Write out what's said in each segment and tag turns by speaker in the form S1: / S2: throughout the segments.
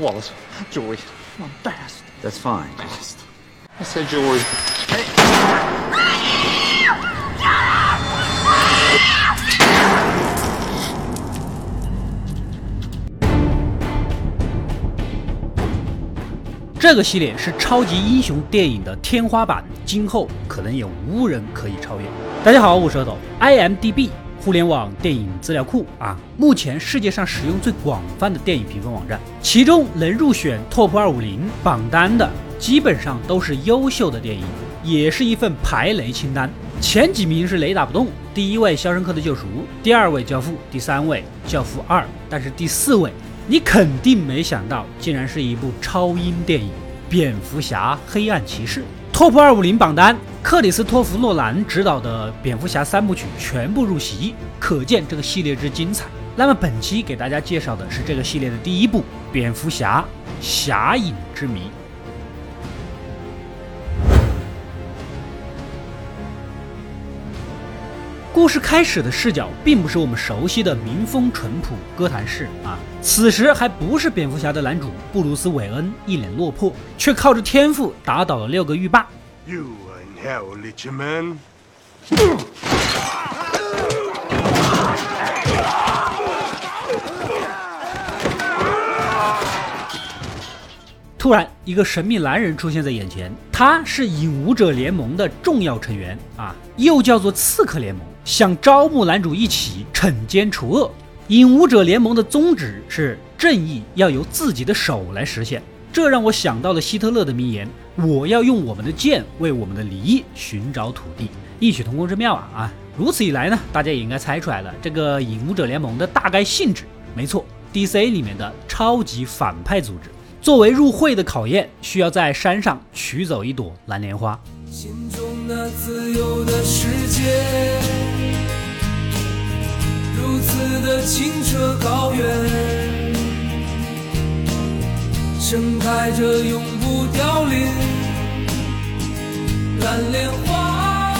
S1: Wallace, Joey, I'm fast.
S2: That's fine.
S1: Fast. I said Joey.
S3: 这个系列是超级英雄电影的天花板，今后可能也无人可以超越。大家好，我是阿斗，IMDB 互联网电影资料库啊，目前世界上使用最广泛的电影评分网站，其中能入选 Top 二五零榜单的，基本上都是优秀的电影，也是一份排雷清单。前几名是雷打不动，第一位《肖申克的救赎》，第二位《教父》，第三位《教父二》，但是第四位。你肯定没想到，竟然是一部超英电影《蝙蝠侠：黑暗骑士》。Top 二五零榜单，克里斯托弗·诺兰执导的蝙蝠侠三部曲全部入席，可见这个系列之精彩。那么本期给大家介绍的是这个系列的第一部《蝙蝠侠：侠影之谜》。故事开始的视角并不是我们熟悉的民风淳朴哥谭市啊，此时还不是蝙蝠侠的男主布鲁斯·韦恩一脸落魄，却靠着天赋打倒了六个狱霸。突然，一个神秘男人出现在眼前，他是影武者联盟的重要成员啊，又叫做刺客联盟。想招募男主一起惩奸除恶。影武者联盟的宗旨是正义要由自己的手来实现，这让我想到了希特勒的名言：“我要用我们的剑为我们的利寻找土地。”异曲同工之妙啊啊！如此一来呢，大家也应该猜出来了这个影武者联盟的大概性质。没错，DC 里面的超级反派组织。作为入会的考验，需要在山上取走一朵蓝莲花。心中那自由的世界。如此的清澈高远，盛开着永蓝莲花。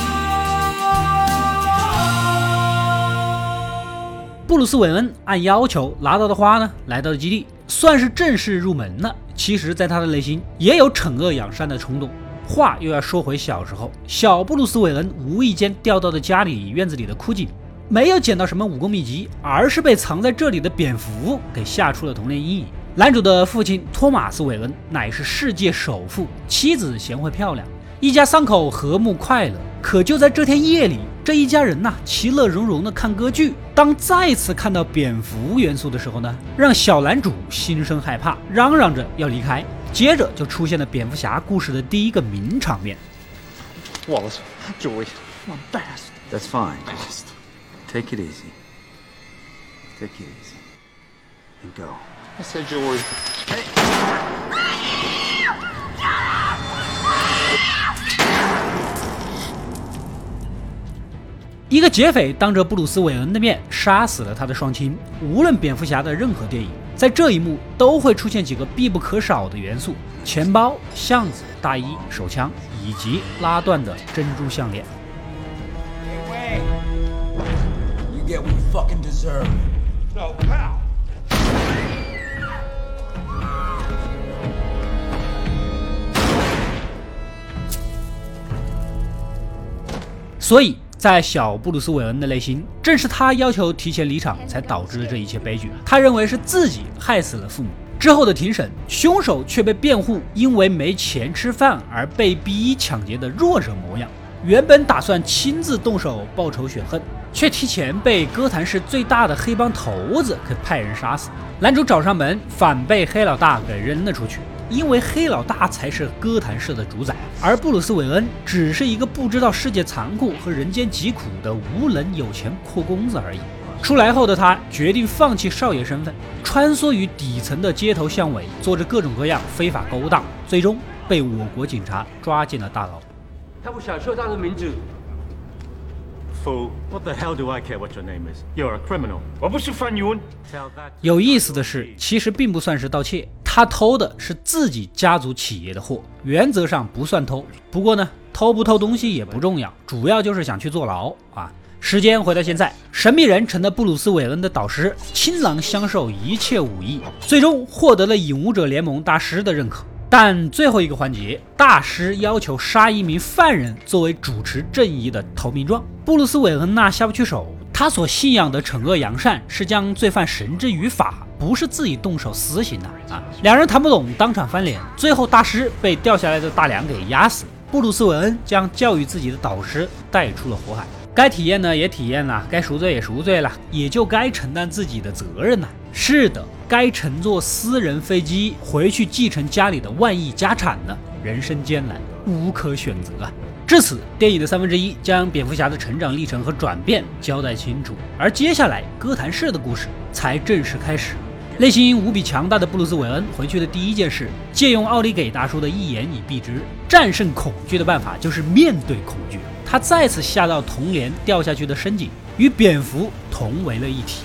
S3: 布鲁斯·韦恩按要求拿到的花呢，来到了基地，算是正式入门了。其实，在他的内心也有惩恶扬善的冲动。话又要说回小时候，小布鲁斯·韦恩无意间掉到了家里院子里的枯井。没有捡到什么武功秘籍，而是被藏在这里的蝙蝠给吓出了童年阴影。男主的父亲托马斯·韦恩乃是世界首富，妻子贤惠漂亮，一家三口和睦快乐。可就在这天夜里，这一家人呐，其乐融融的看歌剧。当再次看到蝙蝠元素的时候呢，让小男主心生害怕，嚷嚷着要离开。接着就出现了蝙蝠侠故事的第一个名场面。
S1: Wallace, Joey, I'm fast.
S2: That's fine.
S1: Fast.
S2: Take it easy. Take it easy. And go.
S1: I said Joey.
S3: 一个劫匪当着布鲁斯·韦恩的面杀死了他的双亲。无论蝙蝠侠的任何电影，在这一幕都会出现几个必不可少的元素：钱包、巷子、大衣、手枪，以及拉断的珍珠项链。get what you fucking deserve. No, pal. 所以在小布鲁斯·韦恩的内心，正是他要求提前离场，才导致了这一切悲剧。他认为是自己害死了父母。之后的庭审，凶手却被辩护因为没钱吃饭而被逼抢劫的弱者模样。原本打算亲自动手报仇雪恨。却提前被哥谭市最大的黑帮头子给派人杀死。男主找上门，反被黑老大给扔了出去。因为黑老大才是哥谭市的主宰，而布鲁斯·韦恩只是一个不知道世界残酷和人间疾苦的无能有钱阔公子而已。出来后的他决定放弃少爷身份，穿梭于底层的街头巷尾，做着各种各样非法勾当，最终被我国警察抓进了大牢。
S4: 他不想说他的名字。
S5: Fool! What the hell do I care what your name is? You're a criminal.
S4: 我不是犯人。
S3: 有意思的是，其实并不算是盗窃，他偷的是自己家族企业的货，原则上不算偷。不过呢，偷不偷东西也不重要，主要就是想去坐牢啊。时间回到现在，神秘人成了布鲁斯·韦恩的导师，倾囊相授一切武艺，最终获得了影武者联盟大师的认可。但最后一个环节，大师要求杀一名犯人作为主持正义的投名状，布鲁斯·韦恩那下不去手。他所信仰的惩恶扬善是将罪犯绳之于法，不是自己动手私刑的啊！两人谈不懂，当场翻脸，最后大师被掉下来的大梁给压死，布鲁斯·韦恩将教育自己的导师带出了火海。该体验呢也体验了，该赎罪也赎罪了，也就该承担自己的责任了。是的。该乘坐私人飞机回去继承家里的万亿家产了？人生艰难，无可选择啊！至此，电影的三分之一将蝙蝠侠的成长历程和转变交代清楚，而接下来哥谭市的故事才正式开始。内心无比强大的布鲁斯·韦恩回去的第一件事，借用奥利给大叔的一言以蔽之：战胜恐惧的办法就是面对恐惧。他再次下到童年掉下去的深井，与蝙蝠同为了一体。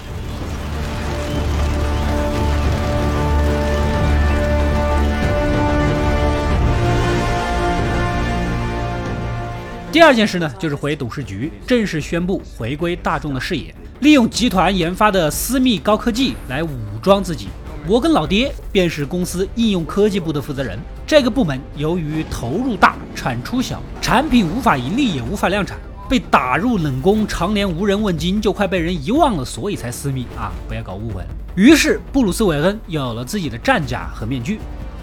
S3: 第二件事呢，就是回董事局，正式宣布回归大众的视野，利用集团研发的私密高科技来武装自己。我跟老爹便是公司应用科技部的负责人。这个部门由于投入大、产出小，产品无法盈利，也无法量产，被打入冷宫，常年无人问津，就快被人遗忘了，所以才私密啊！不要搞误会。于是布鲁斯·韦恩有了自己的战甲和面具。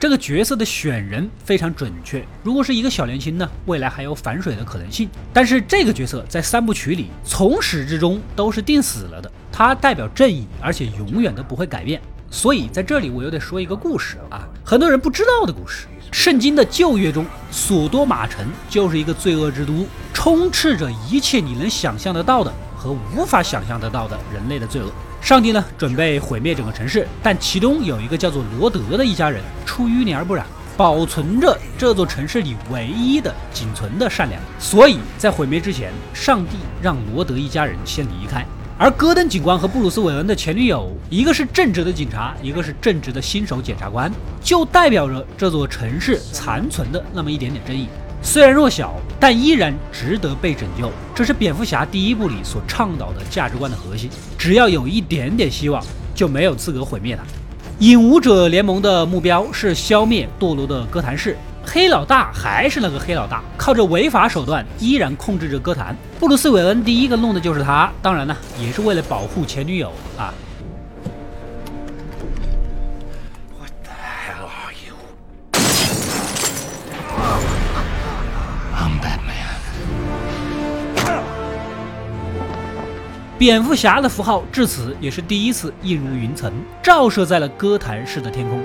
S3: 这个角色的选人非常准确，如果是一个小年轻呢，未来还有反水的可能性。但是这个角色在三部曲里从始至终都是定死了的。他代表正义，而且永远都不会改变。所以在这里我又得说一个故事啊，很多人不知道的故事。圣经的旧约中，索多玛城就是一个罪恶之都，充斥着一切你能想象得到的和无法想象得到的人类的罪恶。上帝呢，准备毁灭整个城市，但其中有一个叫做罗德的一家人出淤泥而不染，保存着这座城市里唯一的仅存的善良。所以在毁灭之前，上帝让罗德一家人先离开。而戈登警官和布鲁斯·韦恩的前女友，一个是正直的警察，一个是正直的新手检察官，就代表着这座城市残存的那么一点点正义。虽然弱小，但依然值得被拯救。这是蝙蝠侠第一部里所倡导的价值观的核心。只要有一点点希望，就没有资格毁灭它。影武者联盟的目标是消灭堕落的哥谭市。黑老大还是那个黑老大，靠着违法手段依然控制着歌坛。布鲁斯·韦恩第一个弄的就是他，当然呢，也是为了保护前女友啊。蝙蝠侠的符号至此也是第一次映入云层，照射在了哥谭市的天空。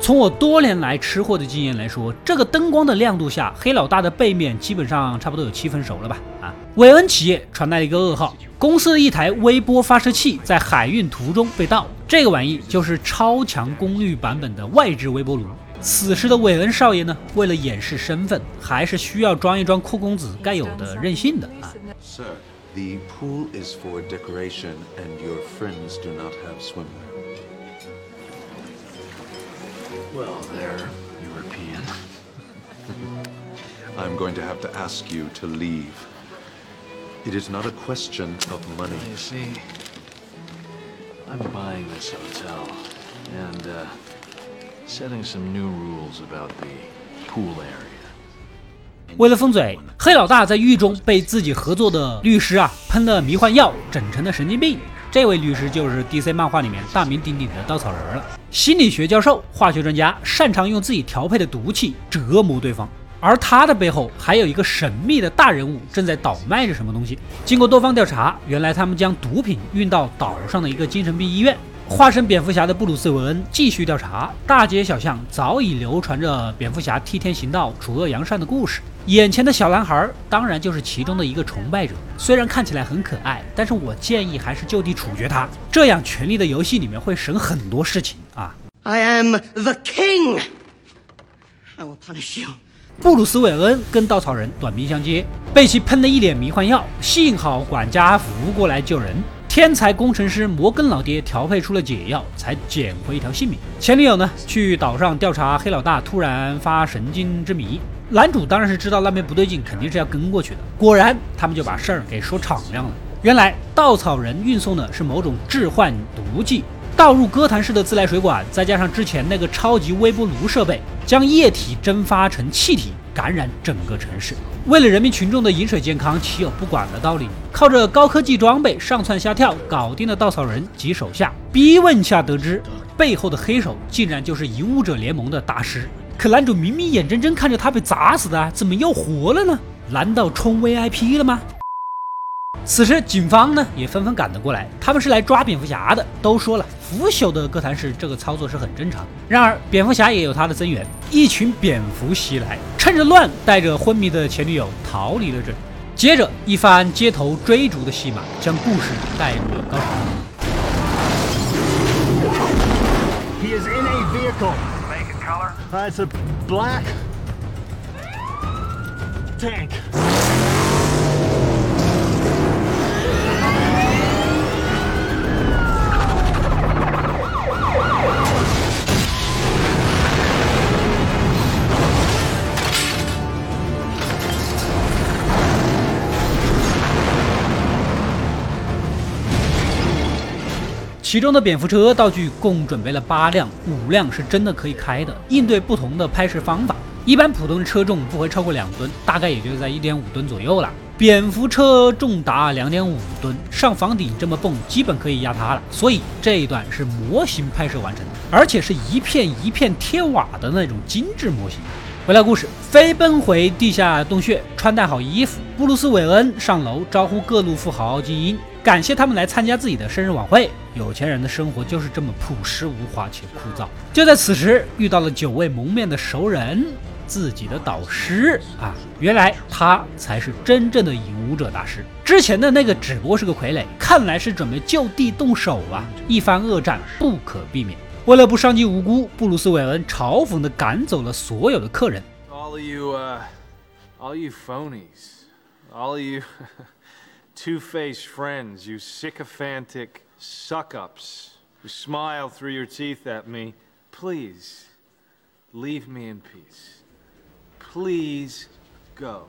S3: 从我多年来吃货的经验来说，这个灯光的亮度下，黑老大的背面基本上差不多有七分熟了吧？啊，韦恩企业传来了一个噩耗，公司的一台微波发射器在海运途中被盗，这个玩意就是超强功率版本的外置微波炉。此时的韦恩少爷呢，为了掩饰身份，还是需要装一装酷公子该有的任性的啊。
S6: Sir, the pool is for decoration, and your friends do not have swimwear.
S2: Well, they're European.
S6: I'm going to have to ask you to leave. It is not a question of money.
S2: You see, I'm buying this hotel and uh, setting some new rules about the pool area.
S3: 为了封嘴，黑老大在狱中被自己合作的律师啊喷了迷幻药，整成了神经病。这位律师就是 DC 漫画里面大名鼎鼎的稻草人了，心理学教授、化学专家，擅长用自己调配的毒气折磨对方。而他的背后还有一个神秘的大人物正在倒卖着什么东西。经过多方调查，原来他们将毒品运到岛上的一个精神病医院。化身蝙蝠侠的布鲁斯·韦恩继续调查，大街小巷早已流传着蝙蝠侠替天行道、除恶扬善的故事。眼前的小男孩当然就是其中的一个崇拜者，虽然看起来很可爱，但是我建议还是就地处决他，这样《权力的游戏》里面会省很多事情啊。
S7: I am the king. I will punish you
S3: 布鲁斯·韦恩跟稻草人短兵相接，被其喷了一脸迷幻药，幸好管家扶过来救人。天才工程师摩根老爹调配出了解药，才捡回一条性命。前女友呢，去岛上调查黑老大突然发神经之谜。男主当然是知道那边不对劲，肯定是要跟过去的。果然，他们就把事儿给说敞亮了。原来稻草人运送的是某种致幻毒剂，倒入哥谭市的自来水管，再加上之前那个超级微波炉设备，将液体蒸发成气体。感染整个城市，为了人民群众的饮水健康，岂有不管的道理？靠着高科技装备上蹿下跳，搞定了稻草人及手下。逼问下得知，背后的黑手竟然就是影武者联盟的大师。可男主明明眼睁睁看着他被砸死的，怎么又活了呢？难道充 VIP 了吗？此时，警方呢也纷纷赶了过来，他们是来抓蝙蝠侠的。都说了，腐朽的哥谭市这个操作是很正常的。然而，蝙蝠侠也有他的增援，一群蝙蝠袭来，趁着乱，带着昏迷的前女友逃离了这里。接着，一番街头追逐的戏码，将故事带入了高潮。
S5: He is in a vehicle. Uh, it's a black tank.
S3: 其中的蝙蝠车道具共准备了八辆，五辆是真的可以开的，应对不同的拍摄方法。一般普通的车重不会超过两吨，大概也就在一点五吨左右了。蝙蝠车重达两点五吨，上房顶这么蹦，基本可以压塌了。所以这一段是模型拍摄完成的，而且是一片一片贴瓦的那种精致模型。回到故事，飞奔回地下洞穴，穿戴好衣服，布鲁斯·韦恩上楼招呼各路富豪精英。感谢他们来参加自己的生日晚会。有钱人的生活就是这么朴实无华且枯燥。就在此时，遇到了久未谋面的熟人，自己的导师啊！原来他才是真正的影武者大师。之前的那个只不过是个傀儡，看来是准备就地动手啊！一番恶战不可避免。为了不伤及无辜，布鲁斯·韦恩嘲讽地赶走了所有的客人。
S2: All you, uh, all you phonies, all you. two faced friends, you sycophantic suck ups who smile through your teeth at me, please leave me in peace. Please go.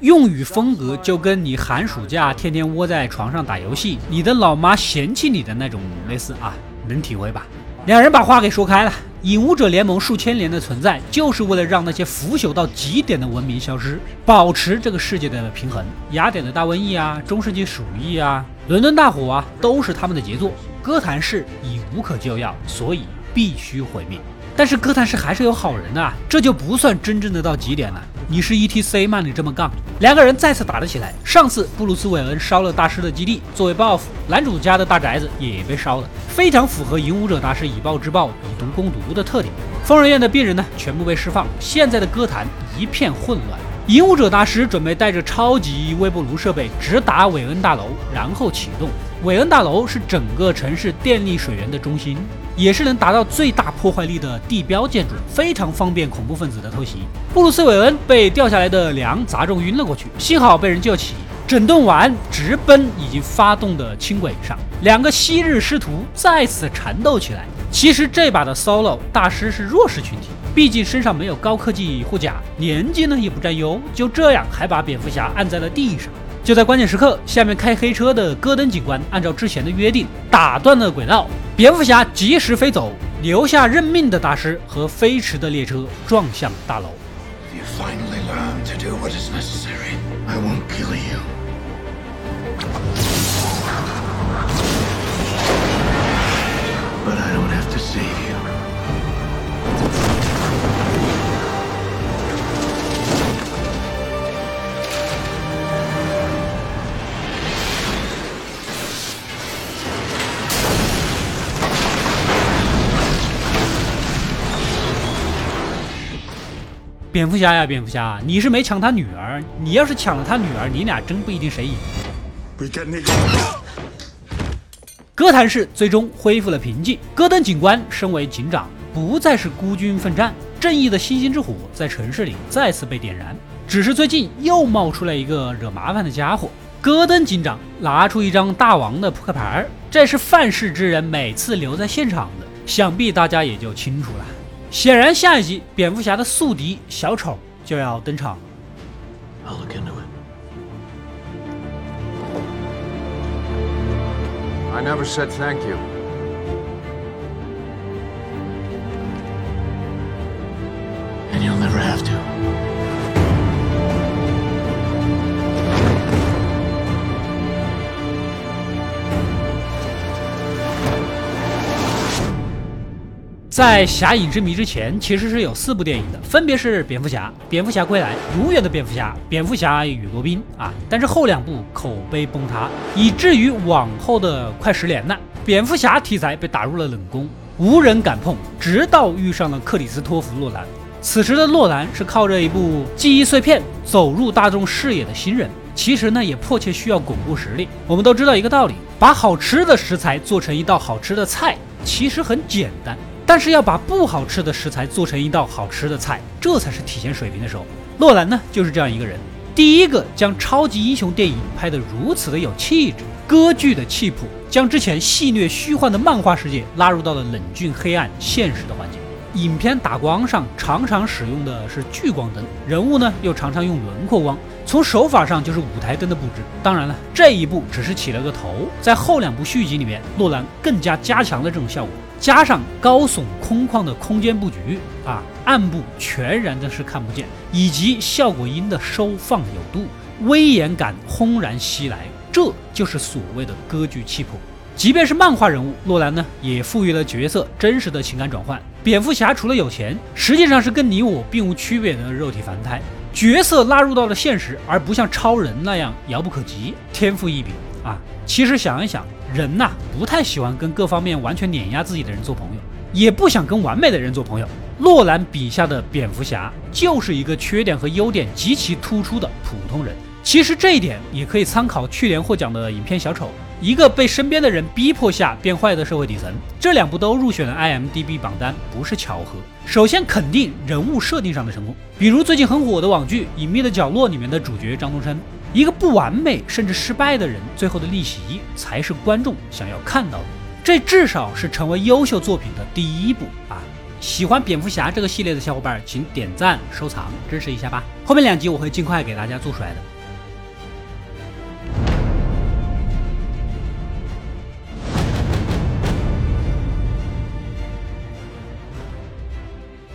S3: 用语风格就跟你寒暑假天天窝在床上打游戏，你的老妈嫌弃你的那种类似啊，能体会吧？两人把话给说开了。影武者联盟数千年的存在，就是为了让那些腐朽到极点的文明消失，保持这个世界的平衡。雅典的大瘟疫啊，中世纪鼠疫啊，伦敦大火啊，都是他们的杰作。哥谭市已无可救药，所以必须毁灭。但是哥谭市还是有好人的，这就不算真正的到极点了。你是 E T C 吗？你这么杠？两个人再次打了起来。上次布鲁斯韦恩烧了大师的基地，作为报复，男主家的大宅子也被烧了，非常符合影武者大师以暴制暴、以毒攻毒的特点。疯人院的病人呢，全部被释放。现在的歌坛一片混乱。影武者大师准备带着超级微波炉设备直达韦恩大楼，然后启动。韦恩大楼是整个城市电力水源的中心，也是能达到最大破坏力的地标建筑，非常方便恐怖分子的偷袭。布鲁斯·韦恩被掉下来的梁砸中晕了过去，幸好被人救起，整顿完直奔已经发动的轻轨上。两个昔日师徒再次缠斗起来。其实这把的 solo 大师是弱势群体。毕竟身上没有高科技护甲，年纪呢也不占优，就这样还把蝙蝠侠按在了地上。就在关键时刻，下面开黑车的戈登警官按照之前的约定打断了轨道，蝙蝠侠及时飞走，留下认命的大师和飞驰的列车撞向大楼。蝙蝠侠呀，蝙蝠侠，你是没抢他女儿，你要是抢了他女儿，你俩真不一定谁赢。哥谭市最终恢复了平静。戈登警官身为警长，不再是孤军奋战，正义的星星之火在城市里再次被点燃。只是最近又冒出来一个惹麻烦的家伙。戈登警长拿出一张大王的扑克牌，这是犯事之人每次留在现场的，想必大家也就清楚了。显然，下一集蝙蝠侠的宿敌小丑就要登场。
S6: I'll look into it.
S7: I never said thank you.
S3: 在《侠影之谜》之前，其实是有四部电影的，分别是《蝙蝠侠》《蝙蝠侠归来》《永远的蝙蝠侠》《蝙蝠侠与罗宾》啊，但是后两部口碑崩塌，以至于往后的快十年了，蝙蝠侠题材被打入了冷宫，无人敢碰，直到遇上了克里斯托弗·诺兰。此时的诺兰是靠着一部记忆碎片走入大众视野的新人，其实呢也迫切需要巩固实力。我们都知道一个道理，把好吃的食材做成一道好吃的菜，其实很简单。但是要把不好吃的食材做成一道好吃的菜，这才是体现水平的时候。诺兰呢，就是这样一个人，第一个将超级英雄电影拍得如此的有气质，歌剧的气谱，将之前戏谑虚幻的漫画世界拉入到了冷峻黑暗现实的环境。影片打光上常常使用的是聚光灯，人物呢又常常用轮廓光，从手法上就是舞台灯的布置。当然了，这一步只是起了个头，在后两部续集里面，诺兰更加加强了这种效果。加上高耸空旷的空间布局啊，暗部全然的是看不见，以及效果音的收放有度，威严感轰然袭来，这就是所谓的歌剧气魄。即便是漫画人物，诺兰呢也赋予了角色真实的情感转换。蝙蝠侠除了有钱，实际上是跟你我并无区别的肉体凡胎，角色拉入到了现实，而不像超人那样遥不可及，天赋异禀啊。其实想一想。人呐，不太喜欢跟各方面完全碾压自己的人做朋友，也不想跟完美的人做朋友。诺兰笔下的蝙蝠侠就是一个缺点和优点极其突出的普通人。其实这一点也可以参考去年获奖的影片《小丑》，一个被身边的人逼迫下变坏的社会底层。这两部都入选了 IMDB 榜单，不是巧合。首先肯定人物设定上的成功，比如最近很火的网剧《隐秘的角落》里面的主角张东升。一个不完美甚至失败的人，最后的逆袭才是观众想要看到的。这至少是成为优秀作品的第一步啊！喜欢蝙蝠侠这个系列的小伙伴，请点赞收藏支持一下吧。后面两集我会尽快给大家做出来的。